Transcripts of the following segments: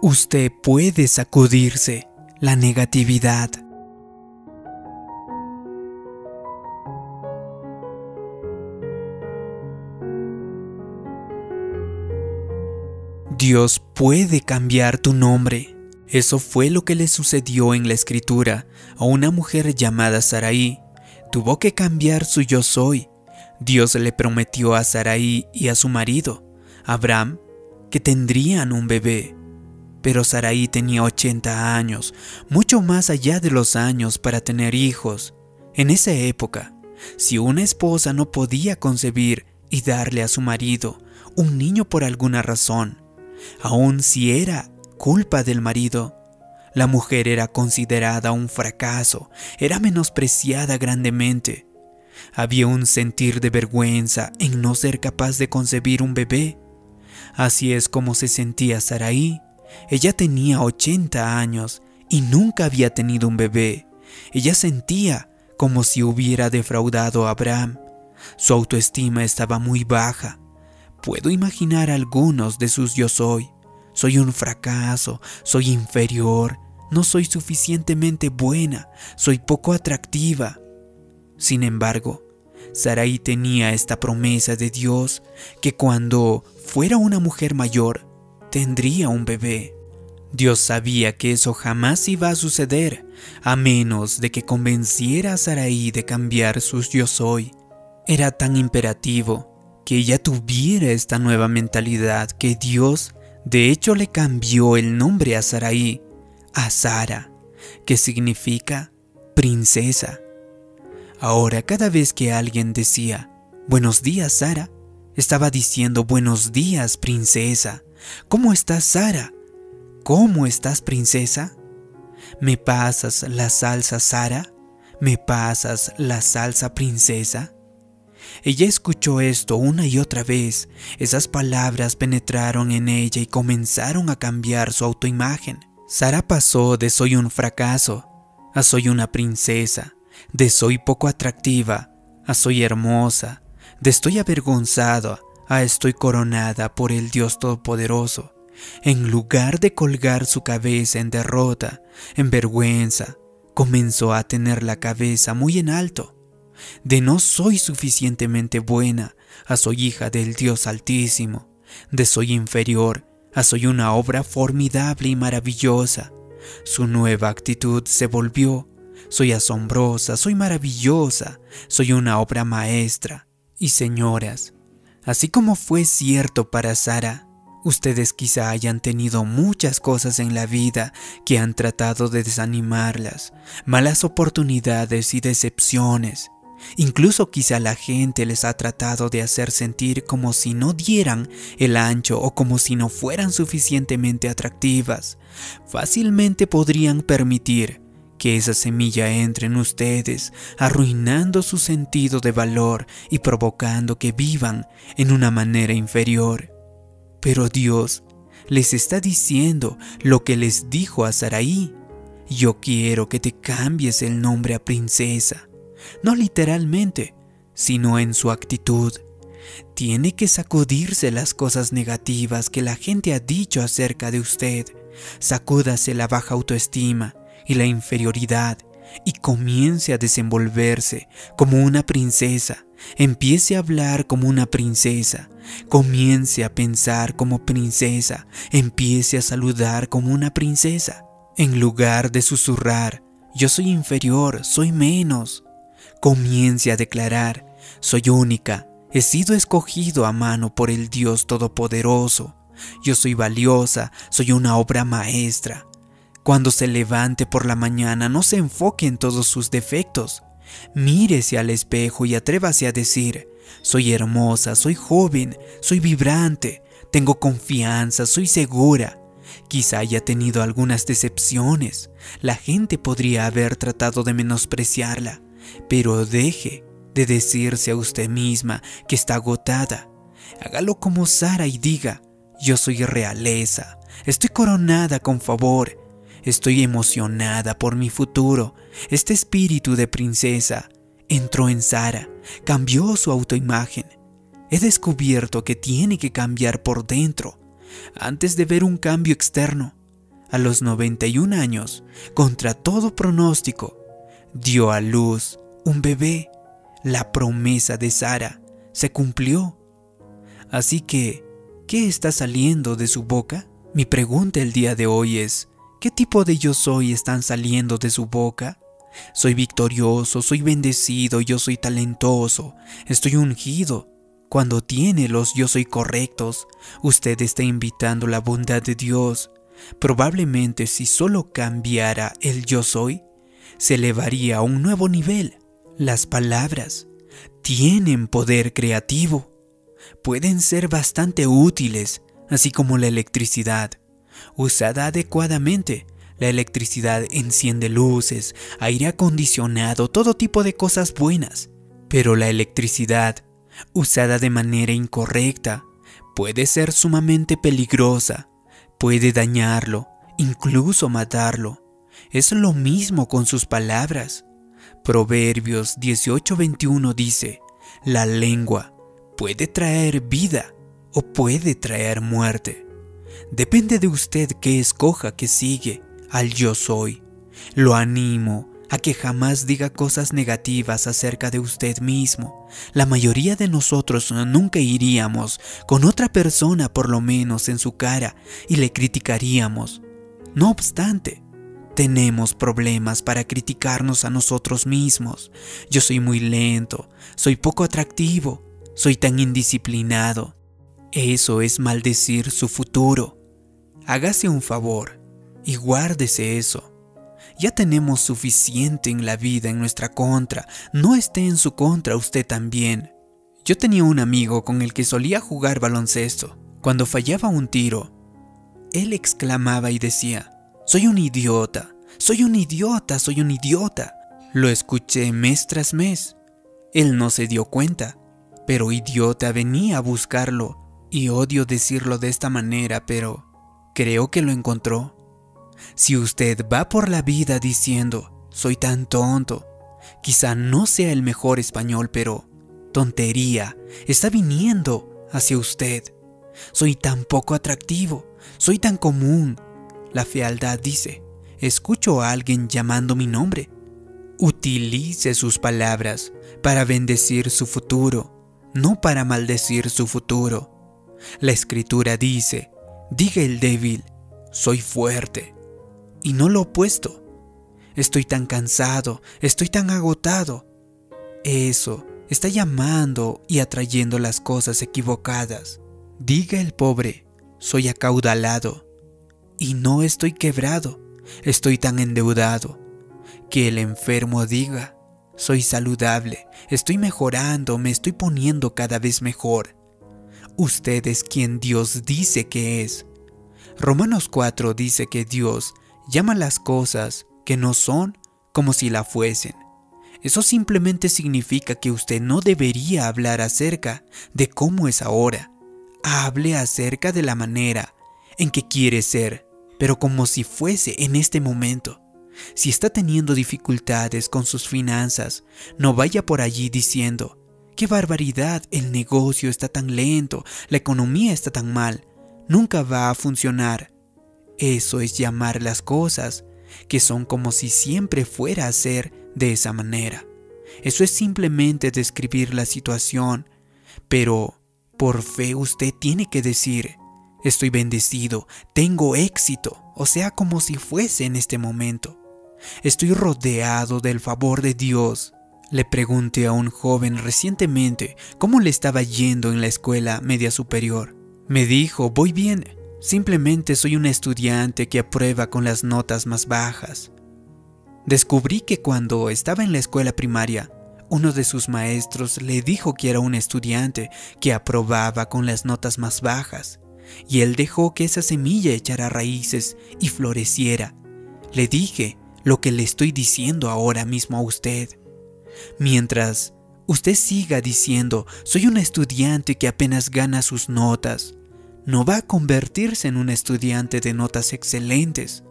Usted puede sacudirse la negatividad. Dios puede cambiar tu nombre. Eso fue lo que le sucedió en la escritura a una mujer llamada Saraí. Tuvo que cambiar su yo soy. Dios le prometió a Saraí y a su marido, Abraham, que tendrían un bebé. Pero Saraí tenía 80 años, mucho más allá de los años para tener hijos. En esa época, si una esposa no podía concebir y darle a su marido un niño por alguna razón, Aun si era culpa del marido, la mujer era considerada un fracaso, era menospreciada grandemente. Había un sentir de vergüenza en no ser capaz de concebir un bebé. Así es como se sentía Saraí. Ella tenía 80 años y nunca había tenido un bebé. Ella sentía como si hubiera defraudado a Abraham. Su autoestima estaba muy baja. Puedo imaginar algunos de sus yo soy. Soy un fracaso, soy inferior, no soy suficientemente buena, soy poco atractiva. Sin embargo, Sarai tenía esta promesa de Dios que cuando fuera una mujer mayor, tendría un bebé. Dios sabía que eso jamás iba a suceder, a menos de que convenciera a Sarai de cambiar sus yo soy. Era tan imperativo que ella tuviera esta nueva mentalidad que Dios de hecho le cambió el nombre a Saraí a Sara, que significa princesa. Ahora cada vez que alguien decía buenos días Sara, estaba diciendo buenos días princesa. ¿Cómo estás Sara? ¿Cómo estás princesa? ¿Me pasas la salsa Sara? ¿Me pasas la salsa princesa? Ella escuchó esto una y otra vez. Esas palabras penetraron en ella y comenzaron a cambiar su autoimagen. Sara pasó de soy un fracaso a soy una princesa, de soy poco atractiva a soy hermosa, de estoy avergonzada a estoy coronada por el Dios Todopoderoso. En lugar de colgar su cabeza en derrota, en vergüenza, comenzó a tener la cabeza muy en alto de no soy suficientemente buena a soy hija del Dios Altísimo, de soy inferior a soy una obra formidable y maravillosa. Su nueva actitud se volvió, soy asombrosa, soy maravillosa, soy una obra maestra. Y señoras, así como fue cierto para Sara, Ustedes quizá hayan tenido muchas cosas en la vida que han tratado de desanimarlas, malas oportunidades y decepciones, Incluso quizá la gente les ha tratado de hacer sentir como si no dieran el ancho o como si no fueran suficientemente atractivas. Fácilmente podrían permitir que esa semilla entre en ustedes, arruinando su sentido de valor y provocando que vivan en una manera inferior. Pero Dios les está diciendo lo que les dijo a Saraí. Yo quiero que te cambies el nombre a princesa no literalmente, sino en su actitud. Tiene que sacudirse las cosas negativas que la gente ha dicho acerca de usted. Sacúdase la baja autoestima y la inferioridad y comience a desenvolverse como una princesa. Empiece a hablar como una princesa. Comience a pensar como princesa. Empiece a saludar como una princesa. En lugar de susurrar, yo soy inferior, soy menos comience a declarar, soy única, he sido escogido a mano por el Dios Todopoderoso, yo soy valiosa, soy una obra maestra. Cuando se levante por la mañana no se enfoque en todos sus defectos, mírese al espejo y atrévase a decir, soy hermosa, soy joven, soy vibrante, tengo confianza, soy segura. Quizá haya tenido algunas decepciones. La gente podría haber tratado de menospreciarla, pero deje de decirse a usted misma que está agotada. Hágalo como Sara y diga, yo soy realeza, estoy coronada con favor, estoy emocionada por mi futuro. Este espíritu de princesa entró en Sara, cambió su autoimagen. He descubierto que tiene que cambiar por dentro. Antes de ver un cambio externo, a los 91 años, contra todo pronóstico, dio a luz un bebé. La promesa de Sara se cumplió. Así que, ¿qué está saliendo de su boca? Mi pregunta el día de hoy es, ¿qué tipo de yo soy están saliendo de su boca? Soy victorioso, soy bendecido, yo soy talentoso, estoy ungido. Cuando tiene los yo soy correctos, usted está invitando la bondad de Dios. Probablemente si solo cambiara el yo soy, se elevaría a un nuevo nivel. Las palabras tienen poder creativo. Pueden ser bastante útiles, así como la electricidad. Usada adecuadamente, la electricidad enciende luces, aire acondicionado, todo tipo de cosas buenas. Pero la electricidad, usada de manera incorrecta, puede ser sumamente peligrosa, puede dañarlo, incluso matarlo. Es lo mismo con sus palabras. Proverbios 18:21 dice, la lengua puede traer vida o puede traer muerte. Depende de usted que escoja que sigue al yo soy. Lo animo a que jamás diga cosas negativas acerca de usted mismo. La mayoría de nosotros nunca iríamos con otra persona por lo menos en su cara y le criticaríamos. No obstante, tenemos problemas para criticarnos a nosotros mismos. Yo soy muy lento, soy poco atractivo, soy tan indisciplinado. Eso es maldecir su futuro. Hágase un favor y guárdese eso. Ya tenemos suficiente en la vida en nuestra contra, no esté en su contra usted también. Yo tenía un amigo con el que solía jugar baloncesto. Cuando fallaba un tiro, él exclamaba y decía, soy un idiota, soy un idiota, soy un idiota. Lo escuché mes tras mes. Él no se dio cuenta, pero idiota venía a buscarlo, y odio decirlo de esta manera, pero creo que lo encontró. Si usted va por la vida diciendo, soy tan tonto, quizá no sea el mejor español, pero tontería está viniendo hacia usted. Soy tan poco atractivo, soy tan común. La fealdad dice, escucho a alguien llamando mi nombre. Utilice sus palabras para bendecir su futuro, no para maldecir su futuro. La escritura dice, diga el débil, soy fuerte y no lo opuesto. Estoy tan cansado, estoy tan agotado. Eso está llamando y atrayendo las cosas equivocadas. Diga el pobre, soy acaudalado y no estoy quebrado, estoy tan endeudado. Que el enfermo diga, soy saludable, estoy mejorando, me estoy poniendo cada vez mejor. Usted es quien Dios dice que es. Romanos 4 dice que Dios llama las cosas que no son como si la fuesen. Eso simplemente significa que usted no debería hablar acerca de cómo es ahora. Hable acerca de la manera en que quiere ser, pero como si fuese en este momento. Si está teniendo dificultades con sus finanzas, no vaya por allí diciendo, qué barbaridad, el negocio está tan lento, la economía está tan mal, nunca va a funcionar. Eso es llamar las cosas que son como si siempre fuera a ser de esa manera. Eso es simplemente describir la situación, pero por fe usted tiene que decir, estoy bendecido, tengo éxito, o sea, como si fuese en este momento. Estoy rodeado del favor de Dios. Le pregunté a un joven recientemente cómo le estaba yendo en la escuela media superior. Me dijo, voy bien, Simplemente soy un estudiante que aprueba con las notas más bajas. Descubrí que cuando estaba en la escuela primaria, uno de sus maestros le dijo que era un estudiante que aprobaba con las notas más bajas, y él dejó que esa semilla echara raíces y floreciera. Le dije lo que le estoy diciendo ahora mismo a usted. Mientras usted siga diciendo, soy un estudiante que apenas gana sus notas, no va a convertirse en un estudiante de notas excelentes.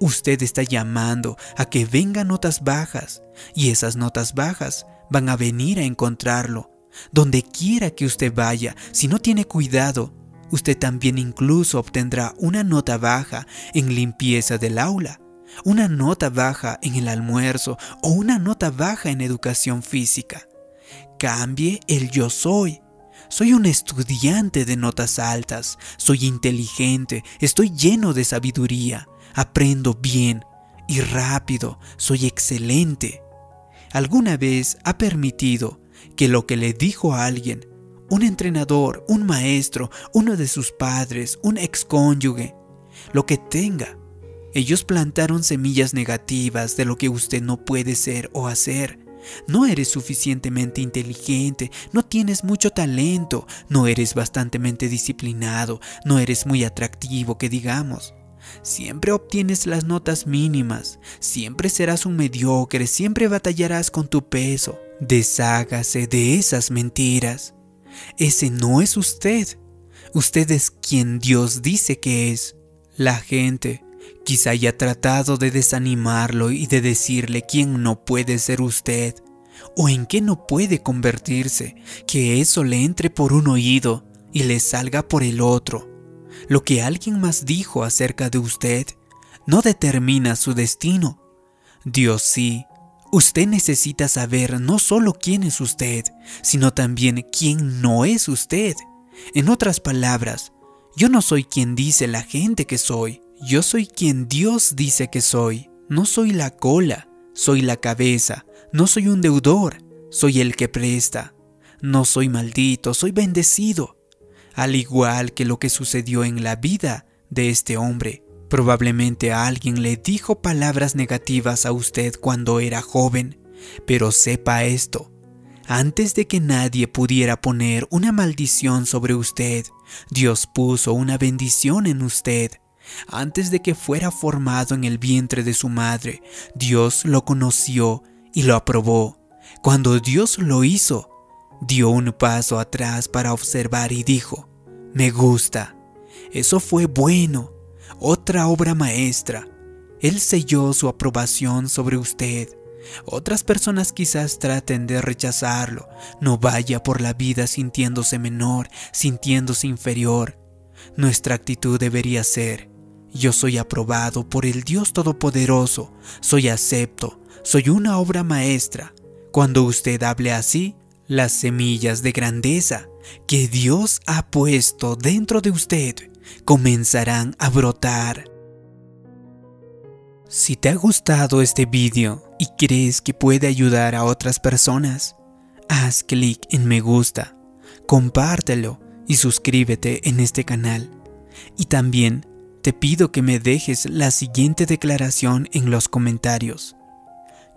Usted está llamando a que vengan notas bajas y esas notas bajas van a venir a encontrarlo. Donde quiera que usted vaya, si no tiene cuidado, usted también incluso obtendrá una nota baja en limpieza del aula, una nota baja en el almuerzo o una nota baja en educación física. Cambie el yo soy. Soy un estudiante de notas altas, soy inteligente, estoy lleno de sabiduría, aprendo bien y rápido, soy excelente. ¿Alguna vez ha permitido que lo que le dijo a alguien un entrenador, un maestro, uno de sus padres, un excónyuge, lo que tenga. Ellos plantaron semillas negativas de lo que usted no puede ser o hacer. No eres suficientemente inteligente, no tienes mucho talento, no eres bastantemente disciplinado, no eres muy atractivo, que digamos. Siempre obtienes las notas mínimas, siempre serás un mediocre, siempre batallarás con tu peso. Deshágase de esas mentiras. Ese no es usted. Usted es quien Dios dice que es. La gente quizá haya tratado de desanimarlo y de decirle quién no puede ser usted o en qué no puede convertirse, que eso le entre por un oído y le salga por el otro. Lo que alguien más dijo acerca de usted no determina su destino. Dios sí Usted necesita saber no solo quién es usted, sino también quién no es usted. En otras palabras, yo no soy quien dice la gente que soy, yo soy quien Dios dice que soy. No soy la cola, soy la cabeza, no soy un deudor, soy el que presta. No soy maldito, soy bendecido. Al igual que lo que sucedió en la vida de este hombre, Probablemente alguien le dijo palabras negativas a usted cuando era joven, pero sepa esto. Antes de que nadie pudiera poner una maldición sobre usted, Dios puso una bendición en usted. Antes de que fuera formado en el vientre de su madre, Dios lo conoció y lo aprobó. Cuando Dios lo hizo, dio un paso atrás para observar y dijo, me gusta, eso fue bueno, otra obra maestra. Él selló su aprobación sobre usted. Otras personas quizás traten de rechazarlo. No vaya por la vida sintiéndose menor, sintiéndose inferior. Nuestra actitud debería ser, yo soy aprobado por el Dios Todopoderoso, soy acepto, soy una obra maestra. Cuando usted hable así, las semillas de grandeza que Dios ha puesto dentro de usted comenzarán a brotar. Si te ha gustado este vídeo y crees que puede ayudar a otras personas, haz clic en me gusta, compártelo y suscríbete en este canal. Y también te pido que me dejes la siguiente declaración en los comentarios.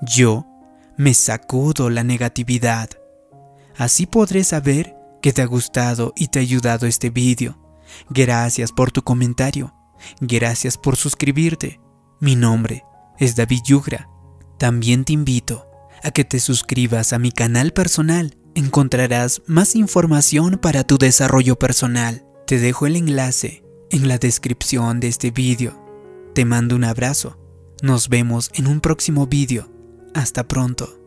Yo me sacudo la negatividad. Así podré saber que te ha gustado y te ha ayudado este vídeo Gracias por tu comentario. Gracias por suscribirte. Mi nombre es David Yugra. También te invito a que te suscribas a mi canal personal. Encontrarás más información para tu desarrollo personal. Te dejo el enlace en la descripción de este vídeo. Te mando un abrazo. Nos vemos en un próximo vídeo. Hasta pronto.